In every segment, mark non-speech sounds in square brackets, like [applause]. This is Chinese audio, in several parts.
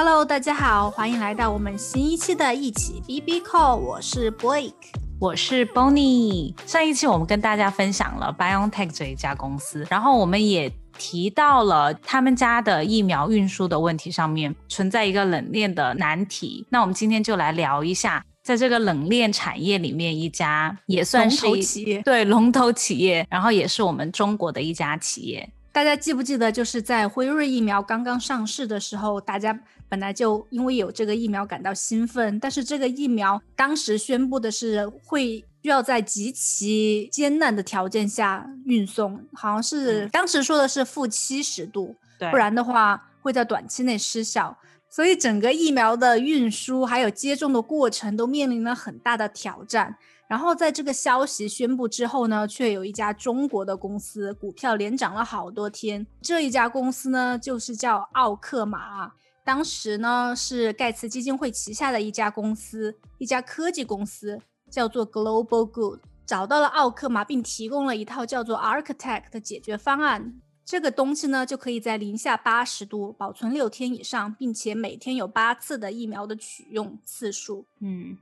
Hello，大家好，欢迎来到我们新一期的一起 B B Call，我是 Blake，我是 Bonnie。上一期我们跟大家分享了 BioNTech 这一家公司，然后我们也提到了他们家的疫苗运输的问题上面存在一个冷链的难题。那我们今天就来聊一下，在这个冷链产业里面，一家也算是龙头企业对龙头企业，然后也是我们中国的一家企业。大家记不记得，就是在辉瑞疫苗刚刚上市的时候，大家本来就因为有这个疫苗感到兴奋，但是这个疫苗当时宣布的是会需要在极其艰难的条件下运送，好像是、嗯当时说的是负七十度，对不然的话会在短期内失效。所以整个疫苗的运输还有接种的过程都面临了很大的挑战。然后在这个消息宣布之后呢，却有一家中国的公司股票连涨了好多天。这一家公司呢，就是叫奥克马。当时呢是盖茨基金会旗下的一家公司，一家科技公司，叫做 Global Good，找到了奥克玛，并提供了一套叫做 Architect 的解决方案。这个东西呢，就可以在零下八十度保存六天以上，并且每天有八次的疫苗的取用次数。嗯，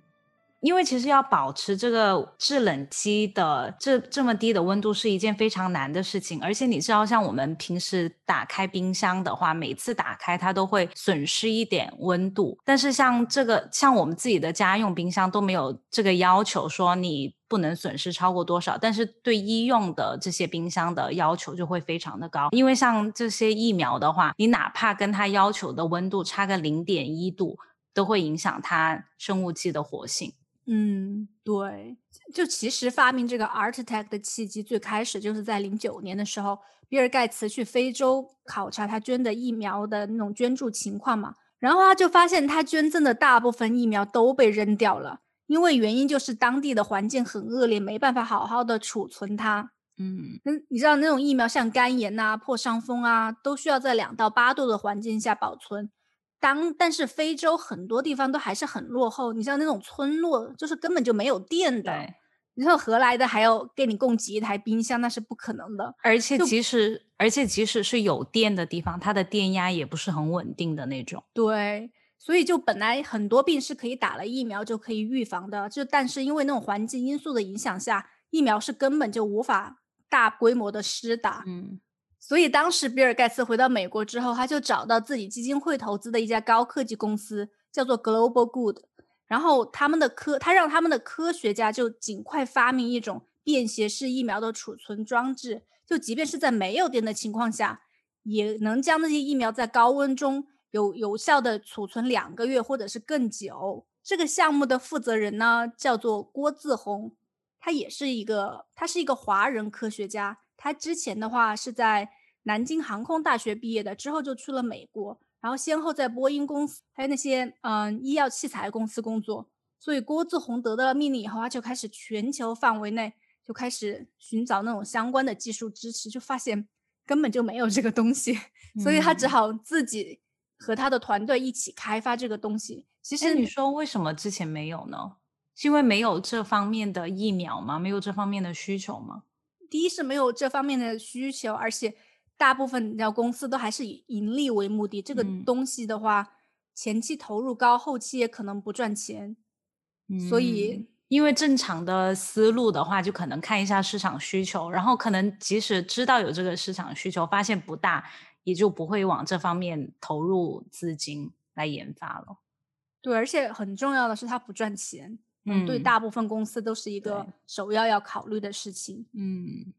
因为其实要保持这个制冷机的这这么低的温度是一件非常难的事情，而且你知道，像我们平时打开冰箱的话，每次打开它都会损失一点温度，但是像这个像我们自己的家用冰箱都没有这个要求说你。不能损失超过多少，但是对医用的这些冰箱的要求就会非常的高，因为像这些疫苗的话，你哪怕跟它要求的温度差个零点一度，都会影响它生物剂的活性。嗯，对，就其实发明这个 Architect 的契机，最开始就是在零九年的时候，比尔盖茨去非洲考察他捐的疫苗的那种捐助情况嘛，然后他就发现他捐赠的大部分疫苗都被扔掉了。因为原因就是当地的环境很恶劣，没办法好好的储存它。嗯，嗯，你知道那种疫苗像肝炎呐、破伤风啊，都需要在两到八度的环境下保存。当但是非洲很多地方都还是很落后，你像那种村落，就是根本就没有电的。对，你说何来的还要给你供给一台冰箱，那是不可能的。而且就即使而且即使是有电的地方，它的电压也不是很稳定的那种。对，所以就本来很多病是可以打了疫苗就可以预防的，就但是因为那种环境因素的影响下，疫苗是根本就无法大规模的施打。嗯所以当时比尔盖茨回到美国之后，他就找到自己基金会投资的一家高科技公司，叫做 Global Good。然后他们的科，他让他们的科学家就尽快发明一种便携式疫苗的储存装置，就即便是在没有电的情况下，也能将那些疫苗在高温中有有效的储存两个月或者是更久。这个项目的负责人呢，叫做郭自宏，他也是一个，他是一个华人科学家。他之前的话是在南京航空大学毕业的，之后就去了美国，然后先后在波音公司还有那些嗯医药器材公司工作。所以郭自宏得到了命令以后，他就开始全球范围内就开始寻找那种相关的技术支持，就发现根本就没有这个东西，[laughs] 所以他只嗯好自己和他的团队一起开发这个东西。其实你说为什么之前没有呢？是因为没有这方面的疫苗吗？没有这方面的需求吗？第一是没有这方面的需求，而且大部分的公司都还是以盈利为目的。这个嗯东西的话，前期投入高，后期也可能不赚钱。所以嗯因为正常的思路的话，就可能看一下市场需求，然后可能即使知道有这个市场需求，发现不大，也就不会往这方面投入资金来研发了。对，而且很重要的是，它不赚钱。嗯，对，嗯大部分公司都是一个首要要考虑的事情。嗯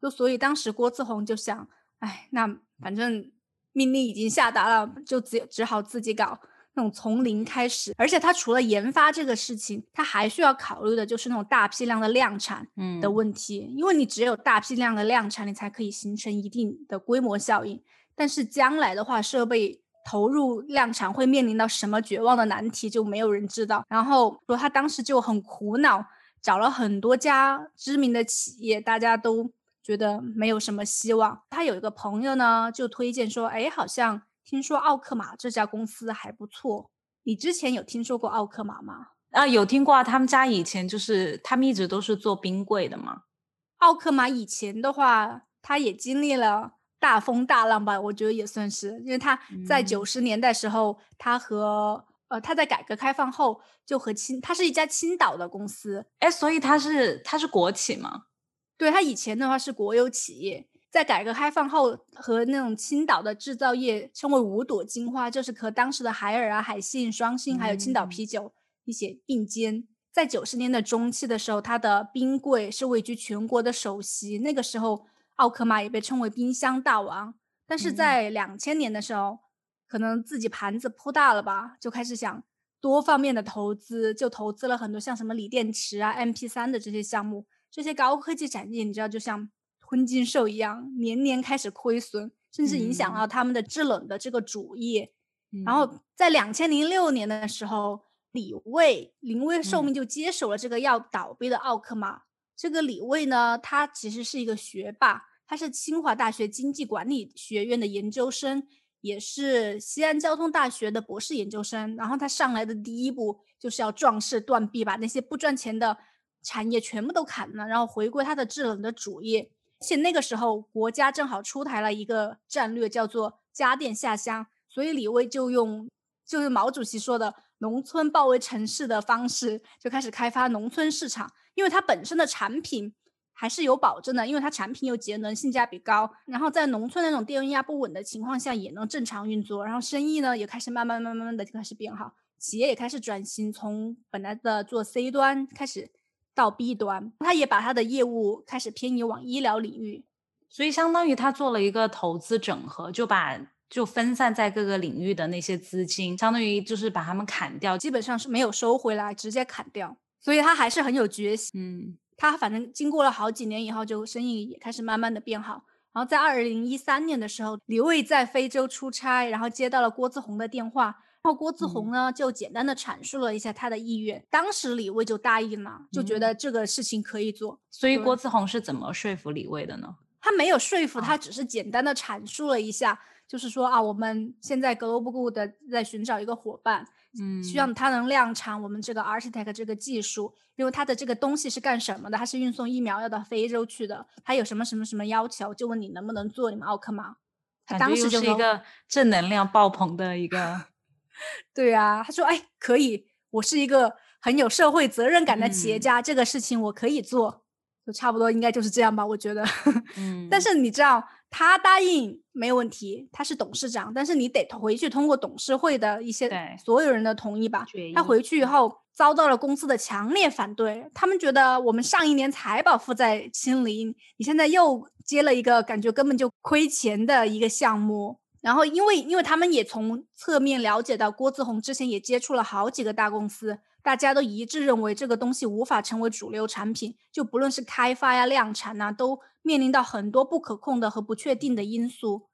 就所以当时郭自宏就想，哎，那反正命令已经下达了，就只只好自己搞那种从零开始。而且他除了研发这个事情，他还需要考虑的就是那种大批量的量产嗯的问题，因为你只有大批量的量产，你才可以形成一定的规模效应。但是将来的话，设备投入量产会面临到什么绝望的难题，就没有人知道。然后说他当时就很苦恼，找了很多家知名的企业，大家都觉得没有什么希望。他有一个朋友呢，就推荐说，哎，好像听说奥克玛这家公司还不错。你之前有听说过奥克玛吗？啊，有听过啊，他们家以前就是他们一直都是做冰柜的嘛。奥克玛以前的话，他也经历了大风大浪吧，我觉得也算是，因为他在九十年代时候，他和呃他在改革开放后就和青，他是一家青岛的公司，哎，所以他是他是国企吗？对他以前的话是国有企业，在改革开放后和那种青岛的制造业称为五朵金花，就是和当时的海尔啊、海信、双星还有青岛啤酒一些并肩。在九十年的中期的时候，他的冰柜是位居全国的首席。那个时候，奥克玛也被称为冰箱大王。但是在两千年的时候，可能自己盘子铺大了吧，就开始想多方面的投资，就投资了很多像什么锂电池啊、MP 三的这些项目。这些高科技产业，你知道，就像吞金兽一样，年年开始亏损，甚至影响到他们的制冷的这个主业。然后在两千零六年的时候。李卫临危受命就接手了这个要倒闭的奥克玛。这个李卫呢，他其实是一个学霸，他是清华大学经济管理学院的研究生，也是西安交通大学的博士研究生。然后他上来的第一步就是要壮士断臂，把那些不赚钱的产业全部都砍了，然后回归他的制冷的主业。且那个时候国家正好出台了一个战略，叫做家电下乡，所以李卫就用就是毛主席说的。农村包围城市的方式就开始开发农村市场，因为它本身的产品还是有保证的，因为它产品又节能，性价比高。然后在农村那种电压不稳的情况下也能正常运作，然后生意呢也开始慢慢慢慢的就开始变好，企业也开始转型，从本来的做 C 端开始到 B 端，他也把他的业务开始偏移往医疗领域，所以相当于他做了一个投资整合，就把。就分散在各个领域的那些资金，相当于就是把他们砍掉，基本上是没有收回来，直接砍掉。所以他还是很有决心。嗯，他反正经过了好几年以后，就生意也开始慢慢的变好。然后在二零一三年的时候，李卫在非洲出差，然后接到了郭自宏的电话，然后郭自宏呢就简单的阐述了一下他的意愿，当时李卫就答应了，就觉得这个事情可以做。所以郭自宏是怎么说服李卫的呢？他没有说服，他只是简单的阐述了一下。就是说啊，我们现在 Global Good 在寻找一个伙伴，嗯，希望他能量产我们这个 Architect 这个技术，因为他的这个东西是干什么的？他是运送疫苗要到非洲去的，他有什么什么什么要求？就问你能不能做你们奥克玛？他当时就是一个正能量爆棚的一个，[laughs] 对啊，他说哎可以，我是一个很有社会责任感的企业家，这个事情我可以做。就差不多应该就是这样吧，我觉得。[laughs] 嗯。但是你知道，他答应没有问题，他是董事长，但是你得回去通过董事会的一些所有人的同意吧。他回去以后遭到了公司的强烈反对，他们觉得我们上一年才把负债清零，你现在又接了一个感觉根本就亏钱的一个项目。然后因为因为他们也从侧面了解到郭志宏之前也接触了好几个大公司。大家都一致认为这个东西无法成为主流产品，就不论是开发呀、量产呐，都面临到很多不可控的和不确定的因素。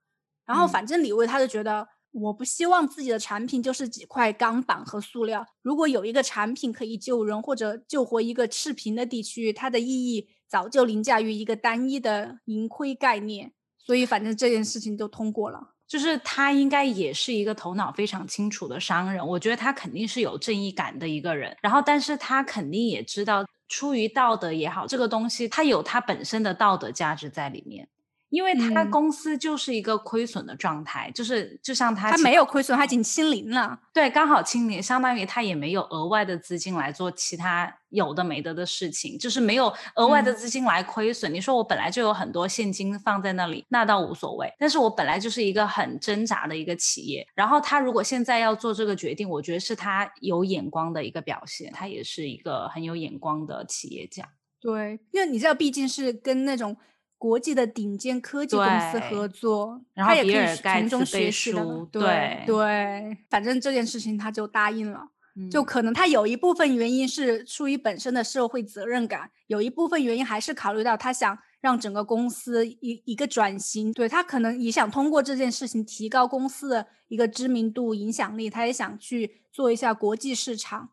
然后，反正李卫他就觉得，我不希望自己的产品就是几块钢板和塑料。如果有一个产品可以救人或者救活一个赤贫的地区，它的意义早就凌驾于一个单一的盈亏概念。所以，反正这件事情就通过了。就是他应该也是一个头脑非常清楚的商人，我觉得他肯定是有正义感的一个人。然后，但是他肯定也知道，出于道德也好，这个东西它有它本身的道德价值在里面。因为他公司就是一个亏损的状态，就是就像他，他没有亏损，他已经清零了。对，刚好清零，相当于他也没有额外的资金来做其他有的没的的事情，就是没有额外的资金来亏损。你说我本来就有很多现金放在那里，那倒无所谓。但是我本来就是一个很挣扎的一个企业，然后他如果现在要做这个决定，我觉得是他有眼光的一个表现，他也是一个很有眼光的企业家。对，因为你知道，毕竟是跟那种。国际的顶尖科技公司合作，然后比尔盖茨背书，对对，反正这件事情他就答应了。就可能他有一部分原因是出于本身的社会责任感，有一部分原因还是考虑到他想让整个公司一一个转型。对他可能也想通过这件事情提高公司的一个知名度、影响力，他也想去做一下国际市场。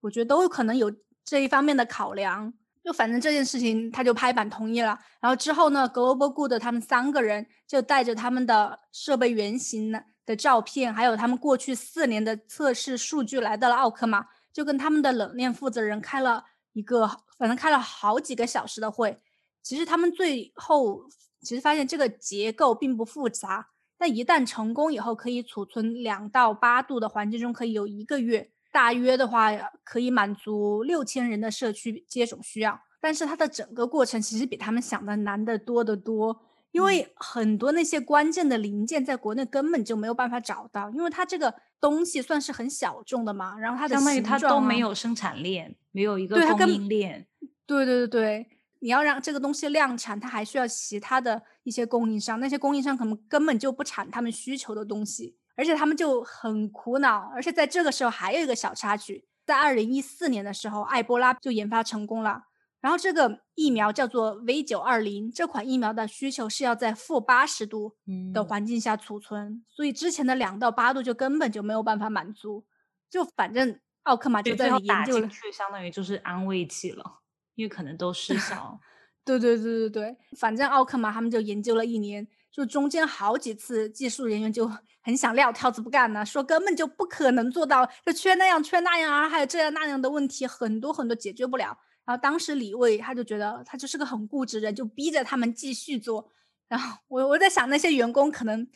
我觉得都有可能有这一方面的考量。就反正这件事情，他就拍板同意了。然后之后呢，Global Good 他们三个人就带着他们的设备原型的的照片，还有他们过去四年的测试数据，来到了奥克玛，就跟他们的冷链负责人开了一个，反正开了好几个小时的会。其实他们最后其实发现这个结构并不复杂，但一旦成功以后，可以储存两到八度的环境中可以有一个月，大约的话可以满足六千人的社区接种需要。但是它的整个过程其实比他们想的难得多得多。因为很多那些关键的零件在国内根本就没有办法找到，因为它这个东西算是很小众的嘛，然后它的相当于它都没有生产链，没有一个供应链。对对对对，你要让这个东西量产，它还需要其他的一些供应商，那些供应商可能根本就不产他们需求的东西，而且他们就很苦恼。而且在这个时候还有一个小插曲，在二零一四年的时候，埃博拉就研发成功了。然后这个疫苗叫做 V 九二零，这款疫苗的需求是要在负八十度的环境下储存，所以之前的两到八度就根本就没有办法满足。就反正奥克玛就在研究了，相当于就是安慰剂了，因为可能都失效。[laughs] 对对对对对，反正奥克玛他们就研究了一年，就中间好几次技术人员就 [laughs] 很想撂挑子不干了，说根本就不可能做到，就缺那样缺那样啊，还有这样那样的问题，很多很多解决不了。然后当时李卫他就觉得他就是个很固执人，就逼着他们继续做。然后我我在想那些员工可能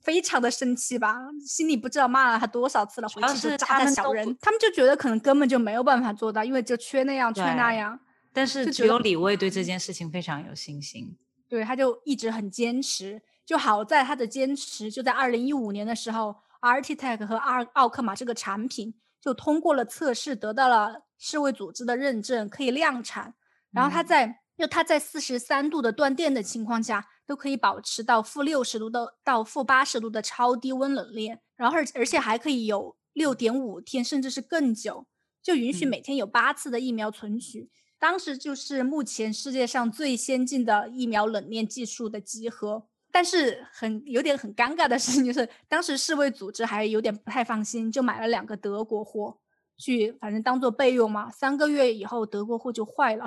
非常的生气吧，心里不知道骂了他多少次了。回去就扎他小人，他们就觉得可能根本就没有办法做到，因为就缺那样缺那样。但是只有李卫对这件事情非常有信心，对他就一直很坚持。就好在他的坚持，就在二零一五年的时候，Artitech 和奥奥克玛这个产品就通过了测试，得到了。世卫组织的认证可以量产，然后它在就它在四十三度的断电的情况下，都可以保持到负六十度的到负八十度的超低温冷链，然后而而且还可以有六点五天甚至是更久，就允许每天有八次的疫苗存取。当时就是目前世界上最先进的疫苗冷链技术的集合，但是很有点很尴尬的事情就是，当时世卫组织还有点不太放心，就买了两个德国货。去，反正当做备用嘛。三个月以后，德国货就坏了。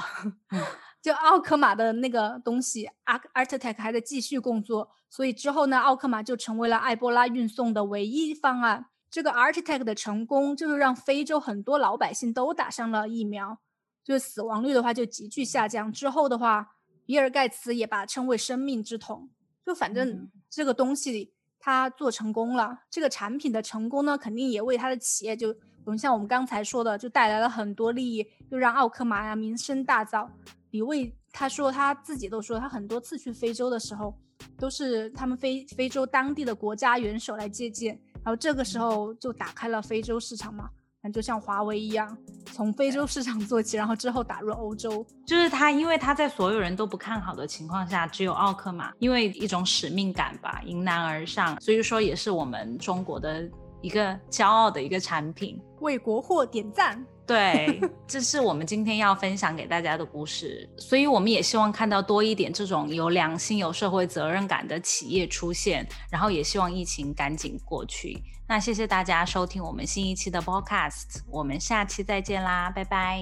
[laughs] 就奥克玛的那个东西，Art Artitech 还在继续工作，所以之后呢，奥克玛就成为了埃博拉运送的唯一方案。这个 Artitech 的成功，就是让非洲很多老百姓都打上了疫苗，就是死亡率的话就急剧下降。之后的话，比尔盖茨也把它称为生命之桶。就反正这个东西他做成功了，这个产品的成功呢，肯定也为他的企业就。们像我们刚才说的，就带来了很多利益，又让奥克玛呀名声大噪。李卫他说他自己都说，他很多次去非洲的时候，都是他们非非洲当地的国家元首来接见，然后这个时候就打开了非洲市场嘛。那就像华为一样，从非洲市场做起，然后之后打入欧洲。就是他，因为他在所有人都不看好的情况下，只有奥克玛，因为一种使命感吧，迎难而上。所以说，也是我们中国的。一个骄傲的一个产品，为国货点赞。对，这是我们今天要分享给大家的故事。所以我们也希望看到多一点这种有良心、有社会责任感的企业出现，然后也希望疫情赶紧过去。那谢谢大家收听我们新一期的 Podcast，我们下期再见啦，拜拜，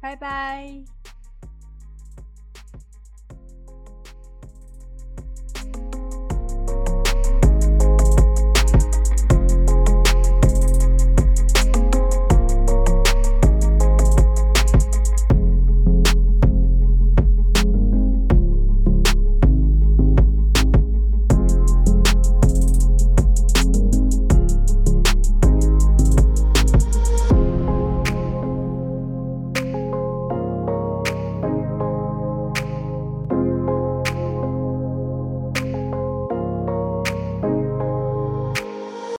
拜拜。